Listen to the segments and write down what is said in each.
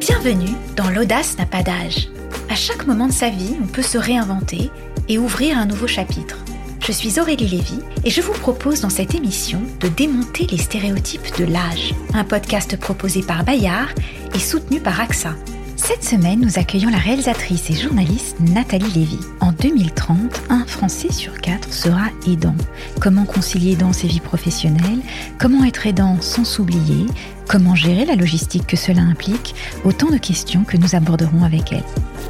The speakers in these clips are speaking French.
Bienvenue dans L'audace n'a pas d'âge. À chaque moment de sa vie, on peut se réinventer et ouvrir un nouveau chapitre. Je suis Aurélie Lévy et je vous propose dans cette émission de démonter les stéréotypes de l'âge. Un podcast proposé par Bayard et soutenu par AXA. Cette semaine, nous accueillons la réalisatrice et journaliste Nathalie Lévy. En 2030, un Français sur quatre sera aidant. Comment concilier dans ses vies professionnelles? Comment être aidant sans s'oublier? Comment gérer la logistique que cela implique Autant de questions que nous aborderons avec elle.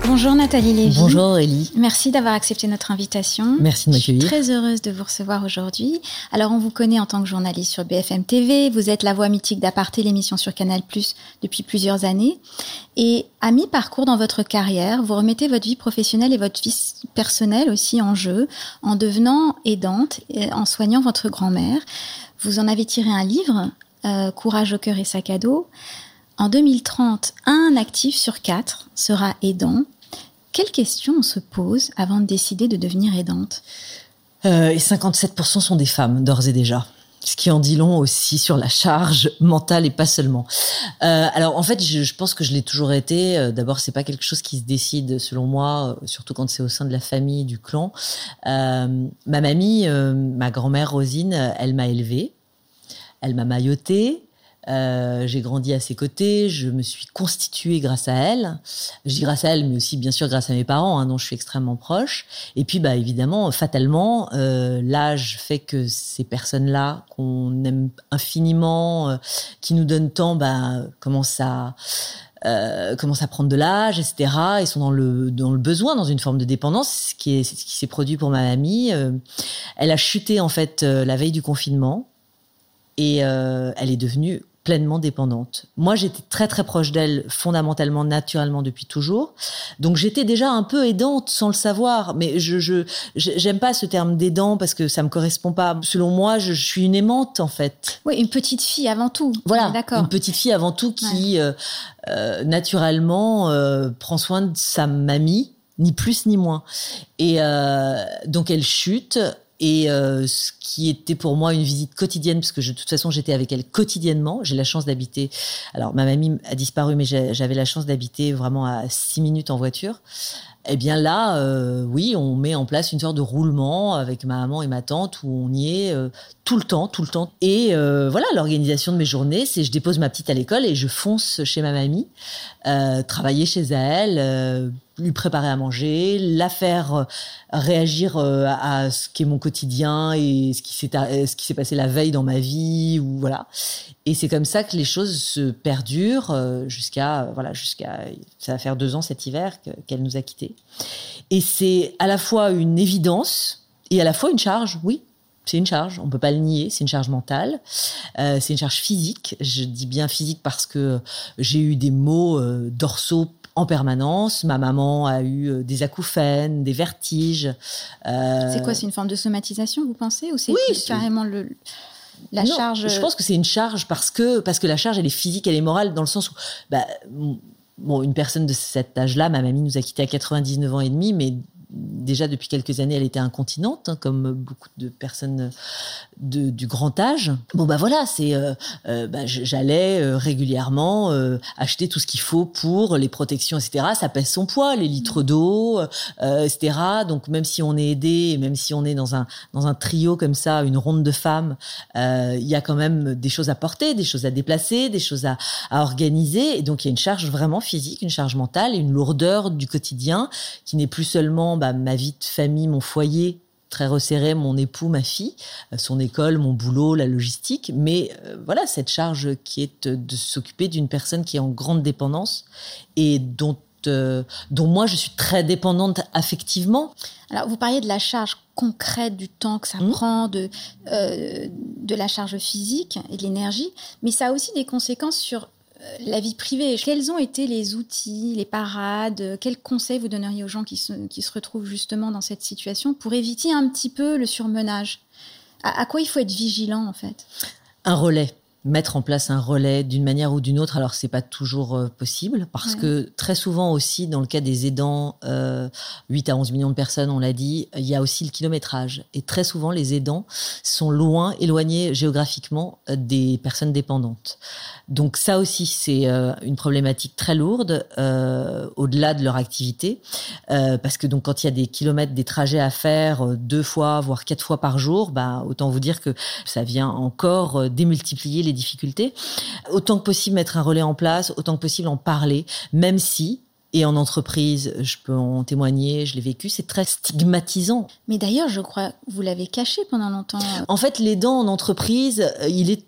Bonjour Nathalie Lévy. Bonjour Ellie. Merci d'avoir accepté notre invitation. Merci de m'accueillir. Très heureuse de vous recevoir aujourd'hui. Alors on vous connaît en tant que journaliste sur BFM TV, vous êtes la voix mythique d'Aparté, l'émission sur Canal+ depuis plusieurs années et à mi-parcours dans votre carrière, vous remettez votre vie professionnelle et votre vie personnelle aussi en jeu en devenant aidante et en soignant votre grand-mère. Vous en avez tiré un livre euh, Courage au cœur et sac à dos. En 2030, un actif sur quatre sera aidant. Quelles questions on se pose avant de décider de devenir aidante? Euh, Et 57% sont des femmes, d'ores et déjà ce qui en dit long aussi sur la charge mentale et pas seulement. Euh, alors en fait, je, pense que je l'ai toujours été. D'abord, c'est pas quelque chose qui se décide, selon moi, surtout quand c'est au sein de la famille, du clan. Ma mamie, ma grand-mère Rosine, elle m'a élevée, elle m'a maillotée, euh, j'ai grandi à ses côtés, je me suis constituée grâce à elle. Je dis grâce à elle, mais aussi bien sûr grâce à mes parents, hein, dont je suis extrêmement proche. Et puis, bah évidemment, fatalement, euh, l'âge fait que ces personnes-là qu'on aime infiniment, euh, qui nous donnent tant, bah commencent à commencent à prendre de l'âge, etc. Ils sont dans le dans le besoin, dans une forme de dépendance, ce qui s'est produit pour ma mamie. Elle a chuté en fait la veille du confinement et elle est devenue pleinement dépendante. Moi, j'étais très très proche d'elle fondamentalement, naturellement depuis toujours. Donc j'étais déjà un peu aidante sans le savoir. Mais je je j'aime pas ce terme d'aidant parce que ça me correspond pas. Selon moi, je, je, suis une aimante en fait. Oui, une petite fille avant tout. Voilà, d'accord. Une petite fille avant tout qui ouais. euh, euh, naturellement euh, prend soin de sa mamie, ni plus ni moins. Et euh, donc elle chute et euh, ce qui était pour moi une visite quotidienne, parce que je, de toute façon j'étais avec elle quotidiennement. J'ai la chance d'habiter. Alors ma mamie a disparu, mais j'avais la chance d'habiter vraiment à six minutes en voiture. Eh bien là, euh, oui, on met en place une sorte de roulement avec ma maman et ma tante où on y est euh, tout le temps, tout le temps. Et voilà, l'organisation de mes journées, c'est je dépose ma petite à l'école et je fonce chez ma mamie, travailler chez elle, lui préparer à manger, la faire réagir à ce qui est mon quotidien et ce qui s'est ce qui s'est passé la veille dans ma vie ou voilà. Et c'est comme ça que les choses se perdurent jusqu'à voilà jusqu'à ça va faire deux ans cet hiver qu'elle nous a quittés. Et c'est à la fois une évidence et à la fois une charge, oui, c'est une charge, on peut pas le nier, c'est une charge mentale, euh, c'est une charge physique. Je dis bien physique parce que j'ai eu des maux euh, dorsaux en permanence. Ma maman a eu des acouphènes, des vertiges. Euh... C'est quoi C'est une forme de somatisation, vous pensez, ou c'est oui, carrément le la non, charge Je pense que c'est une charge parce que parce que la charge elle est physique, elle est morale dans le sens où bah, bon une personne de cet âge-là, ma mamie nous a quittés à 99 ans et demi, mais déjà depuis quelques années, elle était incontinente, hein, comme beaucoup de personnes de, du grand âge. Bon bah voilà, c'est euh, euh, bah, j'allais euh, régulièrement euh, acheter tout ce qu'il faut pour les protections, etc. Ça pèse son poids, les litres d'eau, etc. Donc même si on est aidé, même si on est dans un dans un trio comme ça, une ronde de femmes, il y a quand même des choses à porter, des choses à déplacer, des choses à, à organiser. Et donc il y a une charge vraiment physique, une charge mentale et une lourdeur du quotidien qui n'est plus seulement bah, ma vie de famille, mon foyer très resserré, mon époux, ma fille, son école, mon boulot, la logistique, mais euh, voilà cette charge qui est de s'occuper d'une personne qui est en grande dépendance et dont euh, dont moi je suis très dépendante affectivement. Alors vous parliez de la charge concrète du temps que ça mmh. prend, de euh, de la charge physique et de l'énergie, mais ça a aussi des conséquences sur la vie privée. Quels ont été les outils, les parades Quels conseils vous donneriez aux gens qui se, retrouvent justement dans cette situation pour éviter un petit peu le surmenage? À, quoi il faut être vigilant en fait? Un relais. Mettre en place un relais d'une manière ou d'une autre. Alors c'est pas toujours euh, possible parce que très souvent aussi dans le cas des aidants, euh, 8 à 11 millions de personnes, on l'a dit, il y a aussi le kilométrage et très souvent les aidants sont loin, éloignés géographiquement euh, des personnes dépendantes. Donc ça aussi c'est euh, une problématique très lourde au-delà de leur activité parce que donc quand il y a des kilomètres, des trajets à faire deux fois voire quatre fois par jour, bah autant vous dire que ça vient encore démultiplier les difficultés. Autant que possible mettre un relais en place, autant que possible en parler, même si et en entreprise, je peux en témoigner, je l'ai vécu, c'est très stigmatisant. Mais d'ailleurs, je crois, vous l'avez caché pendant longtemps. En fait, les dents en entreprise, il est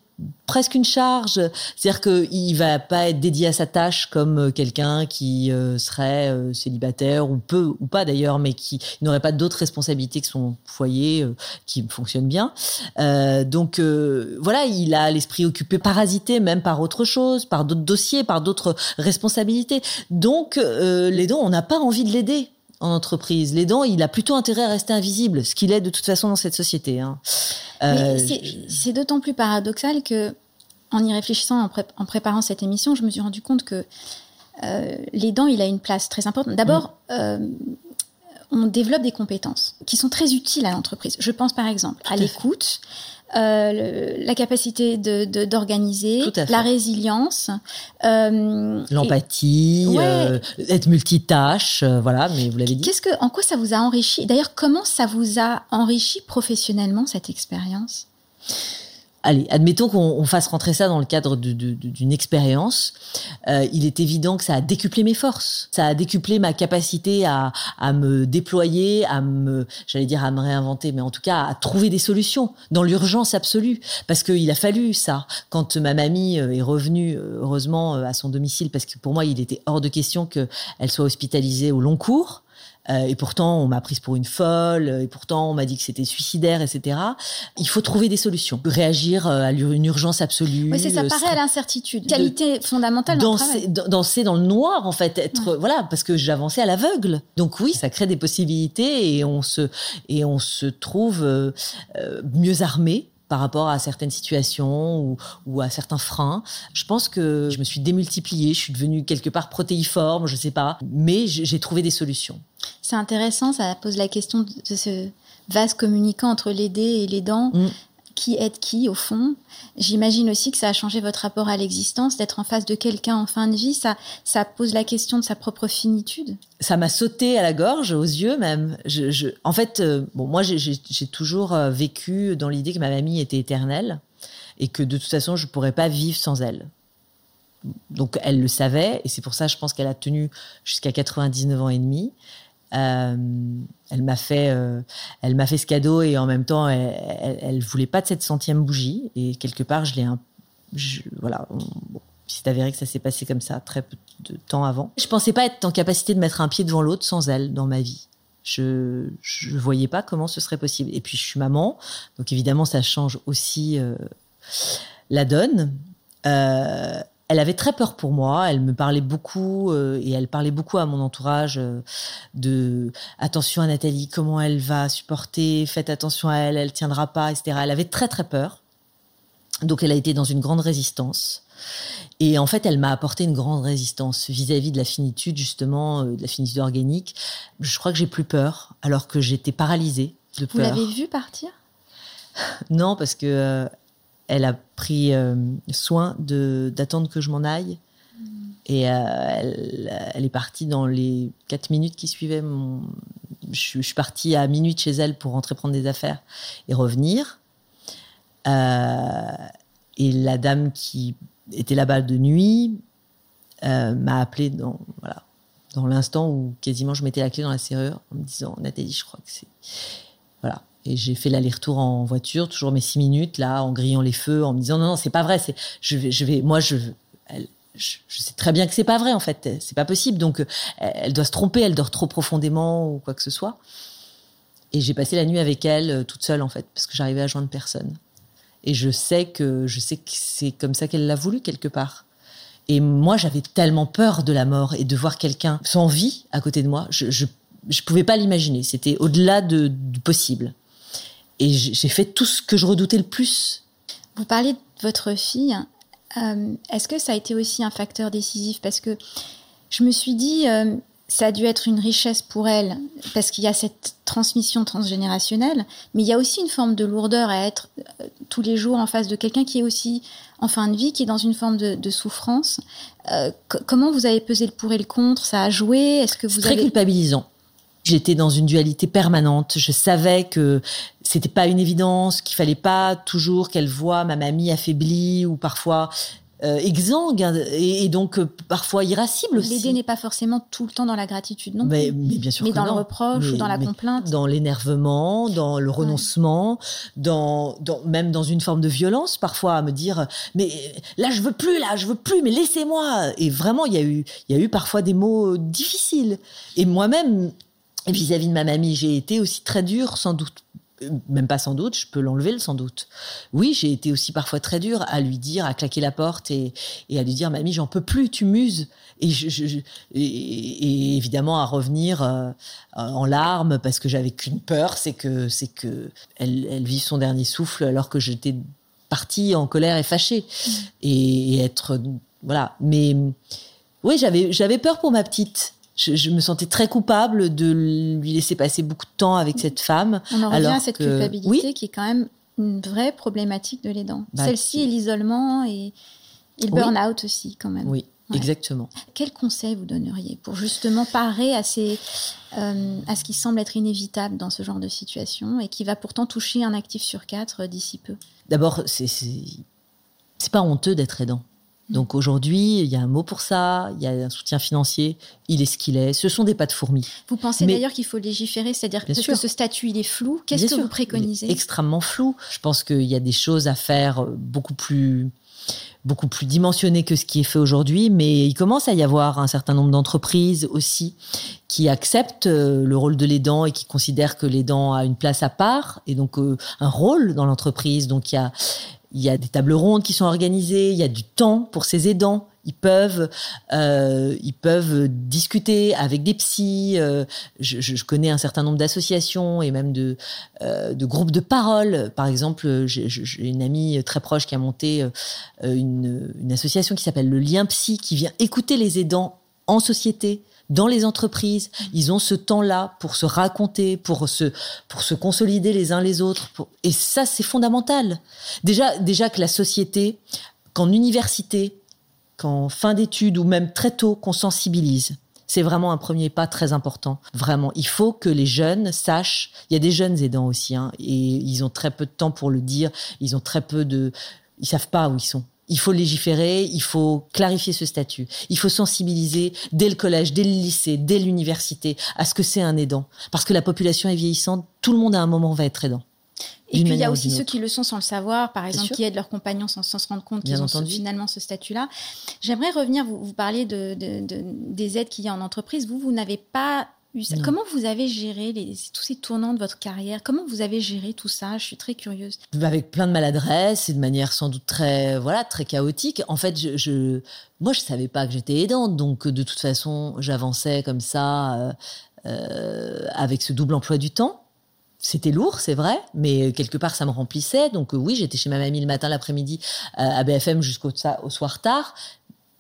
presque une charge. C'est-à-dire qu'il va pas être dédié à sa tâche comme euh, quelqu'un qui euh, serait euh, célibataire ou peu ou pas d'ailleurs, mais qui n'aurait pas d'autres responsabilités que son foyer qui fonctionne bien. donc voilà, il a l'esprit occupé, parasité même par autre chose, par d'autres dossiers, par d'autres responsabilités. Donc les dons, on n'a pas envie de l'aider en entreprise. L'aidant, il a plutôt intérêt à rester invisible, ce qu'il est de toute façon dans cette société. Hein. Euh, c'est d'autant plus paradoxal que, en y réfléchissant, en, préparant cette émission, je me suis rendu compte que euh, l'aidant, il a une place très importante. D'abord, euh, on développe des compétences qui sont très utiles à l'entreprise. Je pense par exemple à l'écoute, euh, la capacité de d'organiser, la résilience, euh, l'empathie, euh, être multitâche, voilà. Mais vous l'avez dit. Qu'est-ce que, en quoi ça vous a enrichi? D'ailleurs, comment ça vous a enrichi professionnellement cette expérience? Allez, admettons qu'on fasse rentrer ça dans le cadre d'une expérience. Euh, il est évident que ça a décuplé mes forces. Ça a décuplé ma capacité à, me déployer, à me, j'allais dire à me réinventer, mais en tout cas à trouver des solutions dans l'urgence absolue. Parce qu'il a fallu ça. Quand ma mamie euh, est revenue, euh, heureusement, à son domicile, parce que pour moi, il était hors de question qu'elle soit hospitalisée au long cours. Euh, et pourtant, on m'a prise pour une folle, et pourtant, on m'a dit que c'était suicidaire, etc. Il faut trouver des solutions, réagir euh, à une urgence absolue. Oui, c'est ça, paraît à l'incertitude. Qualité fondamentale danser, dans danser dans le noir, en fait, être, voilà, parce que j'avançais à l'aveugle. Donc oui, ça crée des possibilités et on se, et on se trouve euh, mieux armé par rapport à certaines situations ou, à certains freins. Je pense que je me suis démultipliée, je suis devenue quelque part protéiforme, je sais pas, mais j'ai trouvé des solutions. C'est intéressant, ça pose la question de ce vase communicant entre l'aider et l'aidant. Mm qui aide qui au fond? J'imagine aussi que ça a changé votre rapport à l'existence, d'être en face de quelqu'un en fin de vie, ça, ça pose la question de sa propre finitude. Ça m'a sauté à la gorge, aux yeux même. Je, en fait, euh, bon, moi j'ai toujours euh, vécu dans l'idée que ma mamie était éternelle et que de toute façon je pourrais pas vivre sans elle. Donc elle le savait et c'est pour ça je pense qu'elle a tenu jusqu'à 99 ans et demi. Euh, elle m'a fait, euh, elle m'a fait ce cadeau et en même temps, elle, elle, voulait pas de cette centième bougie et quelque part, je l'ai voilà. Bon, c'est avéré que ça s'est passé comme ça très peu de temps avant. Je pensais pas être en capacité de mettre un pied devant l'autre sans elle dans ma vie. Je je voyais pas comment ce serait possible. Et puis je suis maman, donc évidemment ça change aussi euh, la donne. Euh, elle avait très peur pour moi. Elle me parlait beaucoup euh, et elle parlait beaucoup à mon entourage euh, de attention à Nathalie, comment elle va supporter, faites attention à elle, elle tiendra pas, etc. Elle avait très très peur. Donc elle a été dans une grande résistance. Et en fait, elle m'a apporté une grande résistance vis-à-vis de la finitude, justement, euh, de la finitude organique. Je crois que j'ai plus peur, alors que j'étais paralysée de peur. Vous l'avez vue partir? Non, parce que elle a pris euh, soin d'attendre que je m'en aille. Et euh, elle, est partie dans les quatre minutes qui suivaient. Je, suis partie à minuit chez elle pour rentrer prendre des affaires et revenir. Euh, et la dame qui était là-bas de nuit m'a appelé dans voilà dans l'instant où quasiment je mettais la clé dans la serrure en me disant Nathalie, je crois que c'est voilà et j'ai fait l'aller-retour en voiture, toujours mes six minutes, là, en grillant les feux, en me disant non, non, c'est pas vrai. C'est, je vais, je vais, moi, je, je, sais très bien que c'est pas vrai en fait. C'est pas possible. Donc, elle doit se tromper. Elle dort trop profondément ou quoi que ce soit. Et j'ai passé la nuit avec elle, euh, toute seule en fait, parce que j'arrivais à joindre personne. Et je sais que, je sais que c'est comme ça qu'elle l'a voulu quelque part. Et moi, j'avais tellement peur de la mort et de voir quelqu'un sans vie à côté de moi. Je, je, je pouvais pas l'imaginer. C'était au-delà de, du possible. Et j'ai fait tout ce que je redoutais le plus. Vous parlez votre fille, euh, est-ce que ça a été aussi un facteur décisif? Parce que je me suis dit, euh, ça a dû être une richesse pour elle, parce qu'il y a cette transmission transgénérationnelle, mais il y a aussi une forme de lourdeur à être euh, tous les jours en face de quelqu'un qui est aussi en fin de vie, qui est dans une forme de, souffrance. comment vous avez pesé le pour et le contre? Ça a joué? Est-ce que vous très culpabilisant. J'étais dans une dualité permanente. Je savais que c'était pas une évidence, qu'il fallait pas toujours qu'elle voie ma mamie affaiblie ou parfois euh, exsangue hein, et, donc euh, parfois irascible aussi. L'aider n'est pas forcément tout le temps dans la gratitude non mais, Mais bien sûr mais dans le reproche ou dans la complainte. Dans l'énervement, dans le renoncement, dans, dans, même dans une forme de violence parfois à me dire mais là je veux plus là je veux plus mais laissez-moi et vraiment il y a eu il y a eu parfois des mots difficiles et moi-même vis-à-vis de ma mamie, j'ai été aussi très dure, sans doute. Euh, même pas sans doute, je peux l'enlever le sans doute. Oui, j'ai été aussi parfois très dure à lui dire, à claquer la porte et, à lui dire, mamie, j'en peux plus, tu muses. Et, je, et, évidemment à revenir euh, en larmes parce que j'avais qu'une peur, c'est que c'est que elle, elle vive son dernier souffle alors que j'étais partie en colère et fâchée mmh. et, être voilà. Mais oui, j'avais j'avais peur pour ma petite je, me sentais très coupable de lui laisser passer beaucoup de temps avec cette femme. On en revient à cette culpabilité qui est quand même une vraie problématique de l'aidant. Bah, Celle-ci est l'isolement et, le burn-out aussi quand même. Oui, exactement. Quel conseil vous donneriez pour justement parer à, ces, euh, à ce qui semble être inévitable dans ce genre de situation et qui va pourtant toucher un actif sur quatre d'ici peu? D'abord, c'est pas honteux d'être aidant. Donc aujourd'hui, il y a un mot pour ça, il y a un soutien financier, il est ce qu'il est. Ce sont des pas de fourmis. Vous pensez d'ailleurs qu'il faut légiférer, c'est-à-dire que ce statut il est flou. Qu'est-ce que vous préconisez? Extrêmement flou. Je pense qu'il y a des choses à faire beaucoup plus beaucoup plus dimensionnées que ce qui est fait aujourd'hui, mais il commence à y avoir un certain nombre d'entreprises aussi qui acceptent euh, le rôle de l'aidant et qui considèrent que l'aidant a une place à part et donc euh, un rôle dans l'entreprise. Donc il y a il y a des tables rondes qui sont organisées, il y a du temps pour ces aidants. Ils peuvent, euh, ils peuvent discuter avec des psys. Euh, je, connais un certain nombre d'associations et même de, euh, groupes de parole. Par exemple, j'ai une amie très proche qui a monté une association qui s'appelle le Lien Psy, qui vient écouter les aidants en société dans les entreprises, ils ont ce temps-là pour se raconter, pour se, pour se consolider les uns les autres. Et ça, c'est fondamental. Déjà, déjà que la société, qu'en université, qu'en fin d'études ou même très tôt, qu'on sensibilise. C'est vraiment un premier pas très important. Vraiment, il faut que les jeunes sachent. Il y a des jeunes aidants aussi, hein, et ils ont très peu de temps pour le dire. Ils ont très peu de, ils savent pas où ils sont il faut légiférer, il faut clarifier ce statut, il faut sensibiliser dès le collège, dès le lycée, dès l'université à ce que c'est un aidant. Parce que la population est vieillissante, tout le monde à un moment va être aidant. Et puis il y a aussi ceux qui le sont sans le savoir, par exemple, qui aident leurs compagnons sans, se rendre compte qu'ils ont finalement ce statut-là. J'aimerais revenir, vous, vous parlez de, des aides qu'il y a en entreprise. Vous, vous n'avez pas Comment vous avez géré les, tous ces tournants de votre carrière? Comment vous avez géré tout ça? Je suis très curieuse. Avec plein de maladresse et de manière sans doute très, voilà, très chaotique. En fait, je, je moi, je savais pas que j'étais aidante, donc de toute façon, j'avançais comme ça euh, euh, avec ce double emploi du temps. C'était lourd, c'est vrai, mais quelque part ça me remplissait. Donc oui, j'étais chez ma mamie le matin, l'après-midi euh, à BFM jusqu'au au soir tard,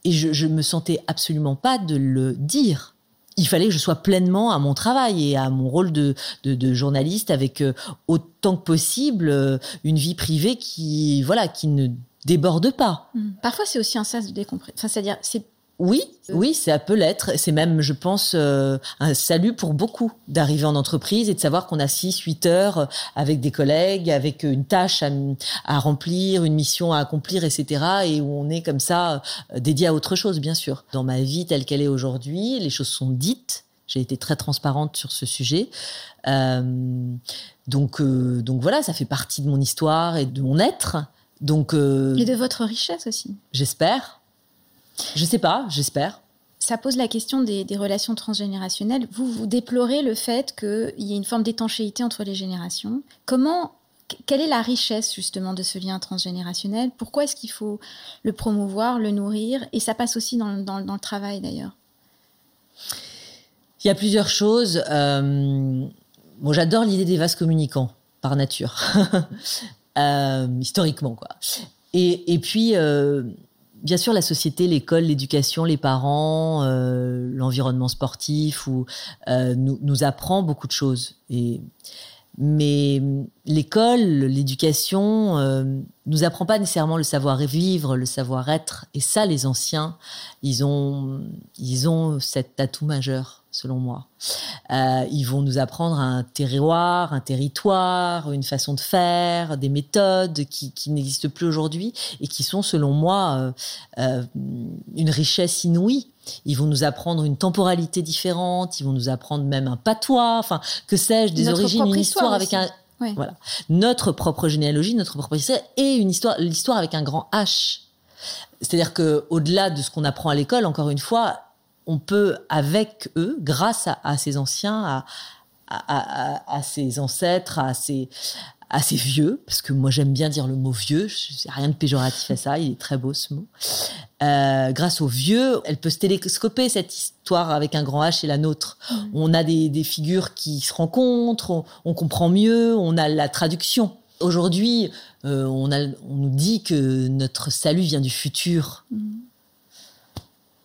et je, je me sentais absolument pas de le dire il fallait que je sois pleinement à mon travail et à mon rôle de, de, journaliste avec euh, autant que possible euh, une vie privée qui voilà qui ne déborde pas. Mmh. Parfois c'est aussi un sas de décompression. Enfin, c'est-à-dire c'est oui, oui, ça peut l'être. C'est même, je pense, euh, un salut pour beaucoup d'arriver en entreprise et de savoir qu'on a 6, 8 heures avec des collègues, avec une tâche à, remplir, une mission à accomplir, etc. Et où on est comme ça euh, dédié à autre chose, bien sûr. Dans ma vie telle qu'elle est aujourd'hui, les choses sont dites. J'ai été très transparente sur ce sujet. Euh, donc, donc voilà, ça fait partie de mon histoire et de mon être. Donc, et de votre richesse aussi. J'espère. Je sais pas, j'espère. Ça pose la question des, relations transgénérationnelles. Vous, vous déplorez le fait qu'il y ait une forme d'étanchéité entre les générations. Comment, quelle est la richesse justement de ce lien transgénérationnel? Pourquoi est-ce qu'il faut le promouvoir, le nourrir? Et ça passe aussi dans, le travail d'ailleurs. Il y a plusieurs choses. Euh, bon, j'adore l'idée des vases communicants par nature, euh, historiquement quoi. Et, et puis, bien sûr, la société, l'école, l'éducation, les parents, l'environnement sportif, ou, nous, nous apprend beaucoup de choses. Mais l'école, l'éducation, euh, nous apprend pas nécessairement le savoir-vivre, le savoir-être. Et ça, les anciens, ils ont, ils ont cet atout majeur, selon moi. Euh, ils vont nous apprendre un terroir, un territoire, une façon de faire, des méthodes qui, qui n'existent plus aujourd'hui et qui sont, selon moi, euh, euh une richesse inouïe. Ils vont nous apprendre une temporalité différente, ils vont nous apprendre même un patois, enfin, que sais-je, des origines, une histoire avec un, voilà, notre propre généalogie, notre propre histoire et une histoire, l'histoire avec un grand H. C'est-à-dire que au-delà de ce qu'on apprend à l'école, encore une fois, on peut avec eux, grâce à, ces anciens, à, à, à, ses ancêtres, à ces assez vieux, parce que moi j'aime bien dire le mot vieux, rien de péjoratif à ça, il est très beau ce mot. Euh, grâce aux vieux, elle peut se télescoper cette histoire avec un grand H et la nôtre. Mm. On a des, des, figures qui se rencontrent, on, comprend mieux, on a la traduction. Aujourd'hui, euh, on, a, on nous dit que notre salut vient du futur. Mm.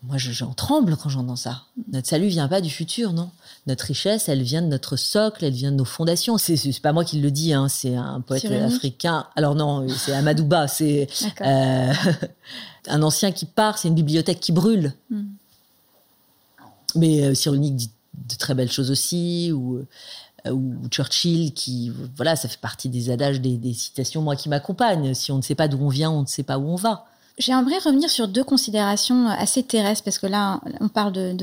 Moi, j'en tremble quand j'entends ça. Notre salut vient pas du futur, non? Notre richesse, elle vient de notre socle, elle vient de nos fondations. C'est pas moi qui le dis, hein, c'est un poète africain. Alors non, c'est Amadouba, c'est euh, un ancien qui part, c'est une bibliothèque qui brûle. Hmm. Mais euh, Cyrulnik dit de très belles choses aussi, ou, euh, ou Churchill qui, voilà, ça fait partie des adages, des, des citations, moi, qui m'accompagnent. Si on ne sait pas d'où on vient, on ne sait pas où on va. J'aimerais revenir sur deux considérations assez terrestres, parce que là, on parle de,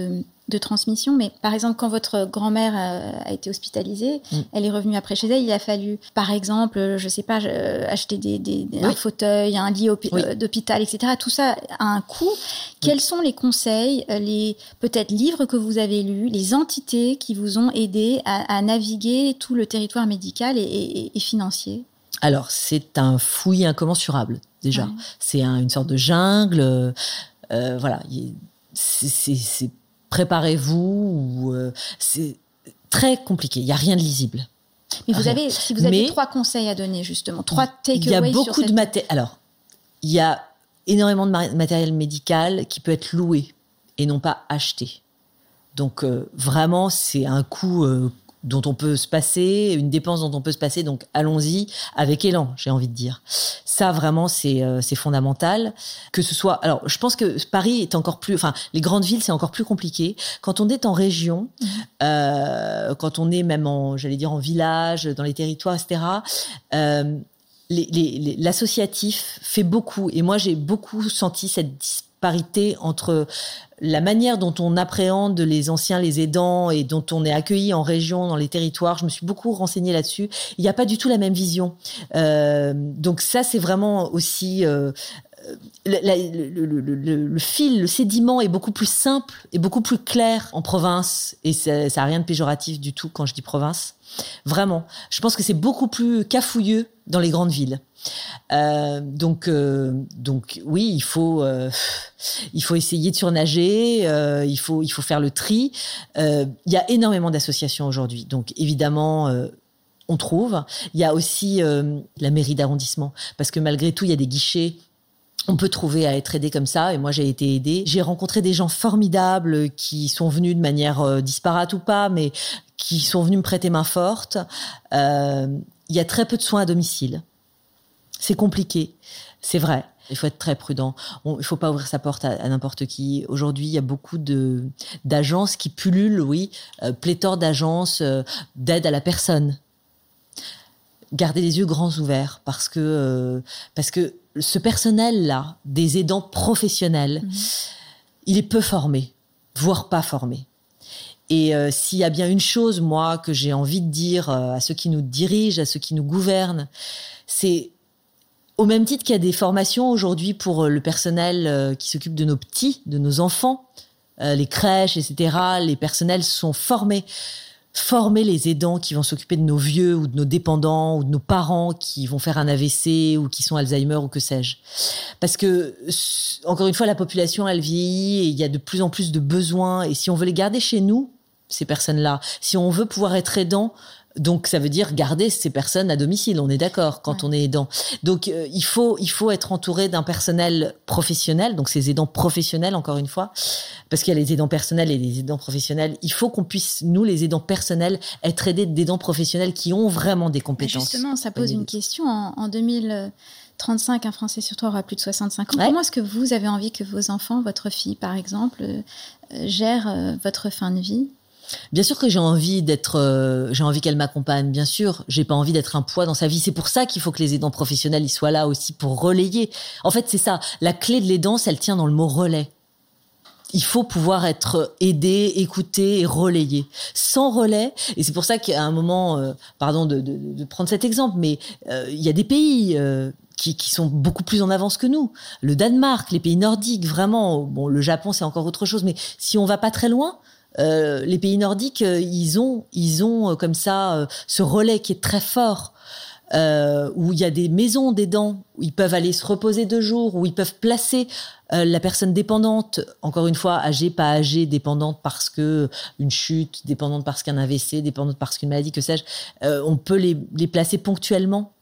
de, transmission, mais par exemple, quand votre grand-mère a, été hospitalisée, mm. elle est revenue après chez elle, il a fallu, par exemple, je sais pas, acheter des, des, un fauteuil, un lit euh, d'hôpital, etc. Tout ça a un coût. Quels sont les conseils, euh, les peut-être livres que vous avez lus, les entités qui vous ont aidé à, naviguer tout le territoire médical et financier? Alors, c'est un fouillis incommensurable, déjà. C'est une sorte de jungle. Euh, voilà. C'est préparez-vous. Euh, c'est très compliqué. Il n'y a rien de lisible. Mais vous avez, si vous avez trois conseils à donner, justement, trois takeaways Il y a beaucoup de matériel. Alors, il y a énormément de matériel médical qui peut être loué et non pas acheté. Donc, euh, vraiment, c'est un coût dont on peut se passer, une dépense dont on peut se passer. Donc allons-y avec élan, j'ai envie de dire. Ça vraiment c'est euh, c'est fondamental. Que ce soit, alors je pense que Paris est encore plus, enfin les grandes villes c'est encore plus compliqué. Quand on est en région, mmh. euh, quand on est même en, j'allais dire en village, dans les territoires, etc. Euh, L'associatif fait beaucoup et moi j'ai beaucoup senti cette entre la manière dont on appréhende les anciens, les aidants et dont on est accueilli en région, dans les territoires. Je me suis beaucoup renseignée là-dessus. Il n'y a pas du tout la même vision. Euh, donc ça, c'est vraiment aussi euh, le, fil, le sédiment est beaucoup plus simple et beaucoup plus clair en province. Et ça n'a rien de péjoratif du tout quand je dis province. Vraiment. Je pense que c'est beaucoup plus cafouilleux dans les grandes villes. Euh, donc, euh, donc oui, il faut, euh, il faut essayer de surnager. il faut, il faut faire le tri. il y a énormément d'associations aujourd'hui. Donc évidemment. on trouve. Il y a aussi la mairie d'arrondissement, parce que malgré tout, il y a des guichets on peut trouver à être aidé comme ça. Et moi, j'ai été aidée. J'ai rencontré des gens formidables qui sont venus de manière disparate ou pas, mais qui sont venus me prêter main forte. Il y a très peu de soins à domicile. C'est compliqué, c'est vrai. Il faut être très prudent. il ne faut pas ouvrir sa porte à, n'importe qui. Aujourd'hui, il y a beaucoup de d'agences qui pullulent, oui, euh, pléthore d'agences euh, d'aide à la personne. Gardez les yeux grands ouverts parce que euh, parce que ce personnel-là, des aidants professionnels, mhm. il est peu formé, voire pas formé. Et s'il y a bien une chose, moi, que j'ai envie de dire à ceux qui nous dirigent, à ceux qui nous gouvernent, c'est au même titre qu'il y a des formations aujourd'hui pour euh, le personnel euh, qui s'occupe de nos petits, de nos enfants, euh, les crèches, etc., les personnels sont formés. Former les aidants qui vont s'occuper de nos vieux ou de nos dépendants ou de nos parents qui vont faire un AVC ou qui sont Alzheimer ou que sais-je. Parce que, encore une fois, la population, elle vieillit et il y a de plus en plus de besoins. Et si on veut les garder chez nous, ces personnes-là, si on veut pouvoir être aidant, Donc ça veut dire garder ces personnes à domicile, on est d'accord quand on est aidant. Donc euh, il faut il faut être entouré d'un personnel professionnel, donc ces aidants professionnels encore une fois, parce qu'il y a les aidants personnels et les aidants professionnels. Il faut qu'on puisse nous les aidants personnels être aidés d'aidants professionnels qui ont vraiment des compétences. Justement, ça pose une question en, en 2035, un Français sur trois aura plus de 65 ans. Comment est-ce que vous avez envie que vos enfants, votre fille par exemple, euh, gèrent euh, votre fin de vie Bien sûr que j'ai envie d'être, euh, j'ai envie qu'elle m'accompagne. Bien sûr, j'ai pas envie d'être un poids dans sa vie. C'est pour ça qu'il faut que les aidants professionnels soient là aussi pour relayer. En fait, c'est ça. La clé de l'aidance, elle tient dans le mot relais. Il faut pouvoir être aidé, écouté et relayé. Sans relais, et c'est pour ça qu'à un moment, euh, pardon de, prendre cet exemple, mais euh, il y a des pays qui, qui, sont beaucoup plus en avance que nous. Le Danemark, les pays nordiques, vraiment. Bon, le Japon, c'est encore autre chose, mais si on va pas très loin, euh, les pays nordiques, euh, ils ont, ils ont euh, comme ça ce relais qui est très fort. Où il y a des maisons d'aidants, où ils peuvent aller se reposer deux jours, où ils peuvent placer la personne dépendante, encore une fois, âgée, pas âgée, dépendante parce que une chute, dépendante parce qu'un AVC, dépendante parce qu'une maladie, que sais-je, on peut les, les, placer ponctuellement.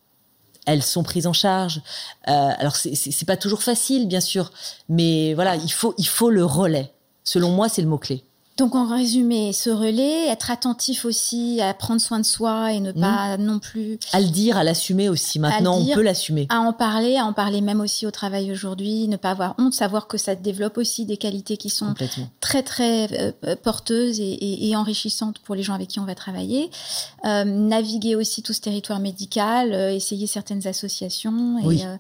Elles sont prises en charge. alors c'est pas toujours facile, bien sûr, mais voilà, il faut, il faut le relais. Selon moi, c'est le mot clé. Donc en résumé, ce relais, être attentif aussi à prendre soin de soi et ne pas non plus... À le dire, à l'assumer aussi. Maintenant, on peut l'assumer. À en parler, à en parler même aussi au travail aujourd'hui, ne pas avoir honte, savoir que ça développe aussi des qualités qui sont très très euh, porteuses et, et, et, enrichissantes pour les gens avec qui on va travailler. Euh, naviguer aussi tout ce territoire médical, euh, essayer certaines associations et, oui. Euh,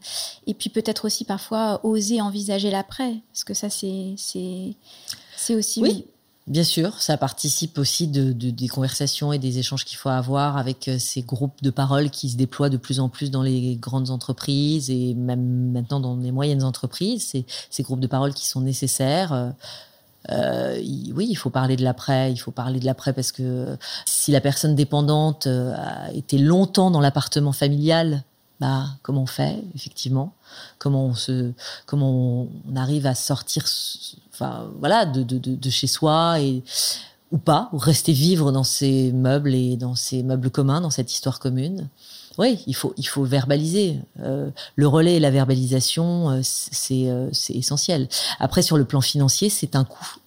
et puis peut-être aussi parfois oser envisager l'après, parce que ça c'est c'est aussi... Oui. Bien sûr, ça participe aussi de, de, des conversations et des échanges qu'il faut avoir avec euh, ces groupes de parole qui se déploient de plus en plus dans les grandes entreprises et même maintenant dans les moyennes entreprises. Ces groupes de parole qui sont nécessaires. Euh, oui, il faut parler de l'après. Il faut parler de l'après parce que si la personne dépendante euh, a été longtemps dans l'appartement familial, bah, comment on fait effectivement? Comment on se, comment on arrive à sortir enfin voilà, de, chez soi et ou pas, ou rester vivre dans ces meubles et dans ces meubles communs, dans cette histoire commune? Oui, il faut il faut verbaliser. Euh, le relais et la verbalisation, euh, euh, c'est essentiel. Après, sur le plan financier, c'est un coût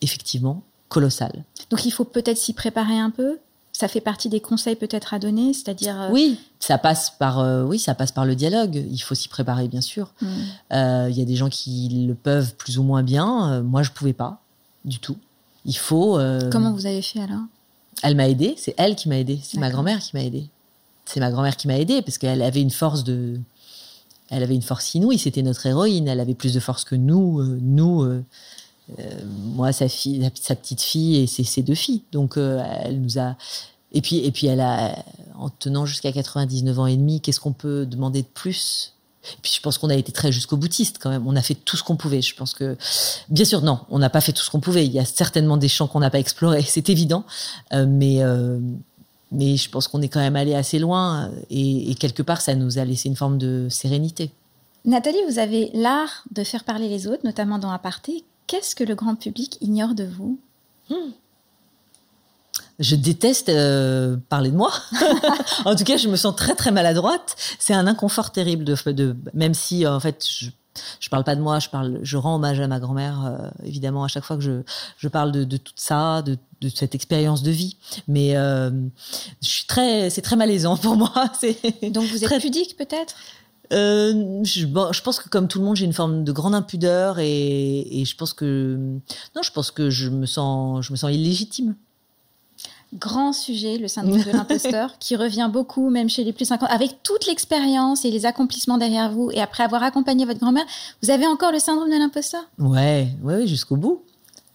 effectivement colossal. Donc il faut peut-être s'y préparer un peu? Ça fait partie des conseils peut-être à donner, c'est-à-dire euh... oui, ça passe par euh, oui, ça passe par le dialogue. Il faut s'y préparer bien sûr. Il mm. euh, y a des gens qui le peuvent plus ou moins bien. Moi, je pouvais pas du tout. Il faut. euh, Comment vous avez fait alors? Elle m'a aidé. C'est elle qui m'a aidé. C'est ma grand-mère qui m'a aidé. C'est ma grand-mère qui m'a aidé parce qu'elle avait une force de. Elle avait une force inouïe. C'était notre héroïne. Elle avait plus de force que nous. Nous. Euh, moi, sa fille, sa petite fille et ses, deux filles. Donc, euh, elle nous a. Et puis, et puis, elle a, en tenant jusqu'à 99 ans et demi, qu'est-ce qu'on peut demander de plus? Et puis je pense qu'on a été très jusqu'au boutiste quand même. On a fait tout ce qu'on pouvait. Je pense que, bien sûr, non, on n'a pas fait tout ce qu'on pouvait. Il y a certainement des champs qu'on n'a pas explorés, c'est évident. Euh, mais mais je pense qu'on est quand même allé assez loin et, et, quelque part, ça nous a laissé une forme de sérénité. Nathalie, vous avez l'art de faire parler les autres, notamment dans Aparté. Qu'est-ce que le grand public ignore de vous hmm. Je déteste euh, parler de moi. en tout cas, je me sens très très maladroite. C'est un inconfort terrible de, de même si en fait je je parle pas de moi, je parle, je rends hommage à ma grand-mère euh, évidemment à chaque fois que je je parle de, de tout ça, de, de cette expérience de vie. Mais euh, je suis très, c'est très malaisant pour moi. Donc vous êtes très... pudique peut-être? Euh, je, bon, je, pense que comme tout le monde, j'ai une forme de grande impudeur et, et, je pense que non, je pense que je me sens, je me sens illégitime. Grand sujet, le syndrome de l'imposteur, qui revient beaucoup, même chez les plus 50. Avec toute l'expérience et les accomplissements derrière vous, et après avoir accompagné votre grand-mère, vous avez encore le syndrome de l'imposteur? Ouais, ouais, jusqu'au bout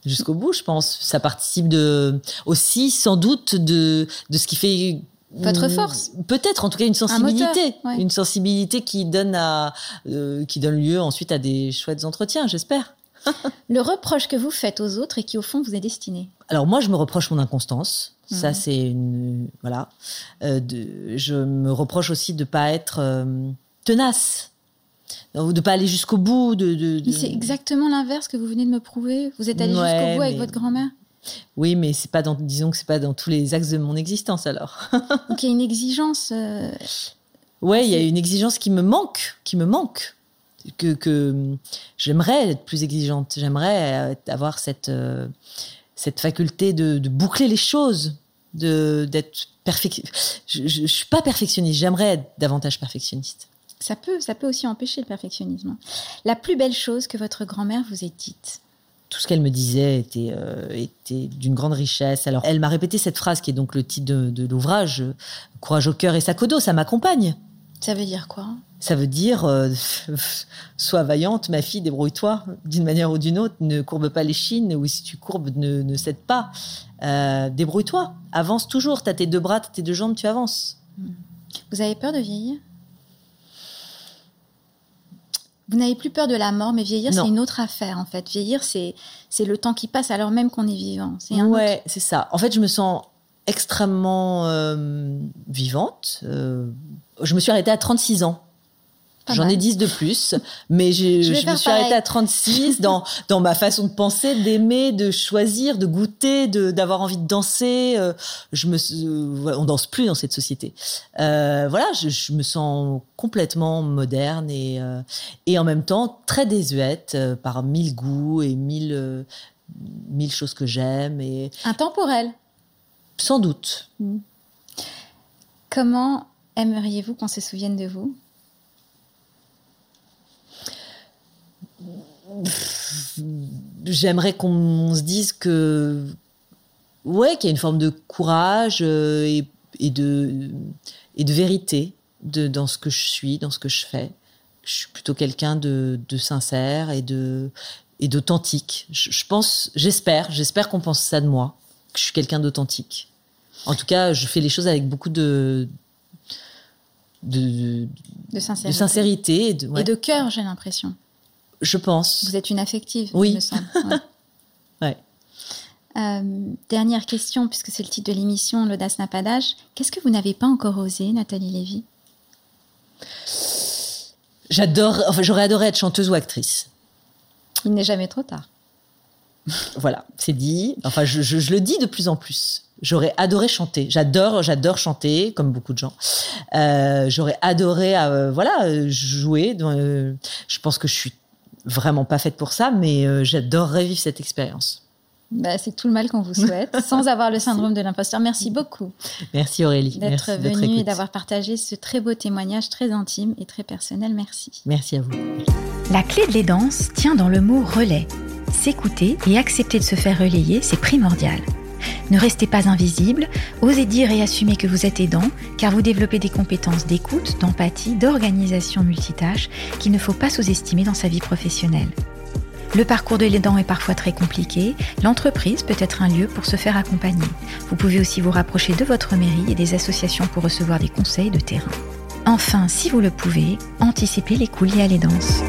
jusqu'au bout, je pense. Ça participe de aussi sans doute de de ce qui fait votre force. peut-être en tout cas une sensibilité moteur, ouais. une sensibilité qui donne à euh, qui donne lieu ensuite à des chouettes entretiens j'espère. Le reproche que vous faites aux autres et qui au fond vous est destiné. Alors moi je me reproche mon inconstance. Mmh. ça c'est une voilà. Euh, de, je me reproche aussi de pas être euh, tenace. De pas aller jusqu'au bout de, de, de... c'est exactement l'inverse que vous venez de me prouver. Vous êtes allé ouais, jusqu'au bout avec votre grand-mère Oui, mais c'est pas dans, disons que c'est pas dans tous les axes de mon existence alors. Donc il y a une exigence. Euh, ouais, il y a une exigence qui me manque, qui me manque. Que, que j'aimerais être plus exigeante. J'aimerais euh, avoir cette euh, cette faculté de, boucler les choses, de d'être perfectionniste. Je, je, suis pas perfectionniste. J'aimerais être davantage perfectionniste. Ça peut, ça peut aussi empêcher le perfectionnisme. La plus belle chose que votre grand-mère vous ait dite? Tout ce qu'elle me disait était, euh, était d'une grande richesse. Alors, elle m'a répété cette phrase qui est donc le titre de, l'ouvrage Courage au cœur et sac au dos, ça m'accompagne. Ça veut dire quoi? Ça veut dire euh, sois vaillante, ma fille, débrouille-toi d'une manière ou d'une autre. Ne courbe pas les chines ou si tu courbes, ne, ne cède pas. Euh, débrouille-toi, avance toujours. Tu as tes deux bras, tes deux jambes, tu avances. Vous avez peur de vieillir? Vous n'avez plus peur de la mort, mais vieillir, c'est une autre affaire, en fait. Vieillir, c'est, le temps qui passe alors même qu'on est vivant. C'est ouais, c'est ça. En fait, je me sens extrêmement euh, vivante. Euh, je me suis arrêtée à 36 ans. J'en ai 10 de plus, mais je, je, me suis arrêtée à 36 dans, dans ma façon de penser, d'aimer, de choisir, de goûter, de, d'avoir envie de danser. Euh, je me, euh, on danse plus dans cette société. Euh, voilà, je, je, me sens complètement moderne et, et en même temps très désuète par mille goûts et mille, mille choses que j'aime. Et... Intemporel. Sans doute. Hmm. Comment aimeriez-vous qu'on se souvienne de vous? J'aimerais qu'on se dise que ouais qu'il y a une forme de courage euh, et, de et de vérité de, dans ce que je suis dans ce que je fais. Je suis plutôt quelqu'un de, sincère et de et d'authentique. Je, pense j'espère j'espère qu'on pense ça de moi que je suis quelqu'un d'authentique. En tout cas je fais les choses avec beaucoup de de, de sincérité, et de, et de cœur j'ai l'impression je pense. Vous êtes une affective, oui. me semble. Ouais. Euh, dernière question, puisque c'est le titre de l'émission, L'audace n'a pas d'âge. Qu'est-ce que vous n'avez pas encore osé, Nathalie Lévy? J'adore, enfin, j'aurais adoré être chanteuse ou actrice. Il n'est jamais trop tard. voilà, c'est dit. Enfin, je, je, le dis de plus en plus. J'aurais adoré chanter. J'adore, j'adore chanter, comme beaucoup de gens. Euh, j'aurais adoré, euh, voilà, jouer. Je pense que je suis vraiment pas faite pour ça, mais euh, j'adorerais vivre cette expérience. Bah, c'est tout le mal qu'on vous souhaite, sans avoir le syndrome de l'imposteur. Merci beaucoup. Merci Aurélie. D'être venue et d'avoir partagé ce très beau témoignage très intime et très personnel. Merci. Merci à vous. La clé de l'aidance tient dans le mot relais. S'écouter et accepter de se faire relayer, c'est primordial. Ne restez pas invisible, osez dire et assumer que vous êtes aidant, car vous développez des compétences d'écoute, d'empathie, d'organisation multitâche qu'il ne faut pas sous-estimer dans sa vie professionnelle. Le parcours de l'aidant est parfois très compliqué, l'entreprise peut être un lieu pour se faire accompagner. Vous pouvez aussi vous rapprocher de votre mairie et des associations pour recevoir des conseils de terrain. Enfin, si vous le pouvez, anticipez les coûts liés à l'aidance.